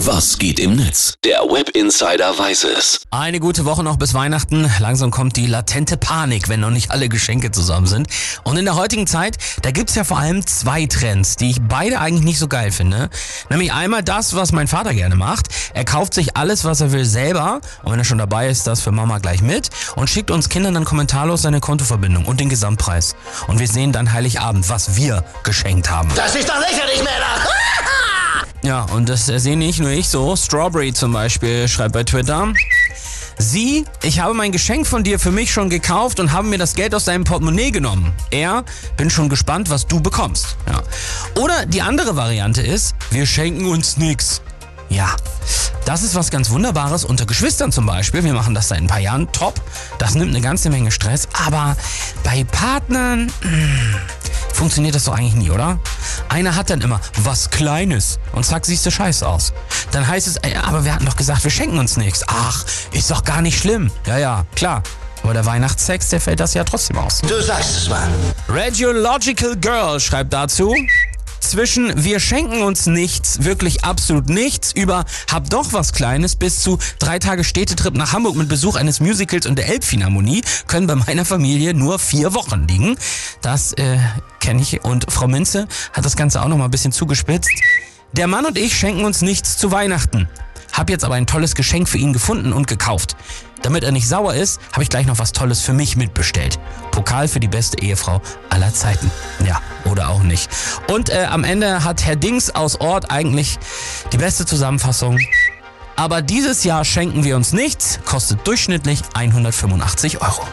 Was geht im Netz? Der Web Insider weiß es. Eine gute Woche noch bis Weihnachten. Langsam kommt die latente Panik, wenn noch nicht alle Geschenke zusammen sind. Und in der heutigen Zeit, da gibt's ja vor allem zwei Trends, die ich beide eigentlich nicht so geil finde. Nämlich einmal das, was mein Vater gerne macht. Er kauft sich alles, was er will, selber. Und wenn er schon dabei ist, das für Mama gleich mit. Und schickt uns Kindern dann kommentarlos seine Kontoverbindung und den Gesamtpreis. Und wir sehen dann Heiligabend, was wir geschenkt haben. Das ist doch lächerlich, Männer! Ja, und das sehe nicht nur ich so. Strawberry zum Beispiel schreibt bei Twitter. Sie, ich habe mein Geschenk von dir für mich schon gekauft und habe mir das Geld aus deinem Portemonnaie genommen. Er, bin schon gespannt, was du bekommst. Ja. Oder die andere Variante ist, wir schenken uns nix. Ja, das ist was ganz Wunderbares unter Geschwistern zum Beispiel. Wir machen das seit ein paar Jahren. Top. Das nimmt eine ganze Menge Stress. Aber bei Partnern mh, funktioniert das doch eigentlich nie, oder? Einer hat dann immer was Kleines und zack, siehst du scheiße aus. Dann heißt es, ey, aber wir hatten doch gesagt, wir schenken uns nichts. Ach, ist doch gar nicht schlimm. Ja, ja, klar. Aber der Weihnachtssex, der fällt das ja trotzdem aus. Du sagst es mal. Radiological Girl schreibt dazu. Zwischen wir schenken uns nichts, wirklich absolut nichts, über hab doch was Kleines bis zu drei Tage Städtetrip nach Hamburg mit Besuch eines Musicals und der Elbphilharmonie können bei meiner Familie nur vier Wochen liegen. Das äh, kenne ich und Frau Minze hat das Ganze auch noch mal ein bisschen zugespitzt. Der Mann und ich schenken uns nichts zu Weihnachten. Hab jetzt aber ein tolles Geschenk für ihn gefunden und gekauft. Damit er nicht sauer ist, habe ich gleich noch was Tolles für mich mitbestellt. Pokal für die beste Ehefrau aller Zeiten. Ja, oder auch nicht. Und äh, am Ende hat Herr Dings aus Ort eigentlich die beste Zusammenfassung. Aber dieses Jahr schenken wir uns nichts, kostet durchschnittlich 185 Euro.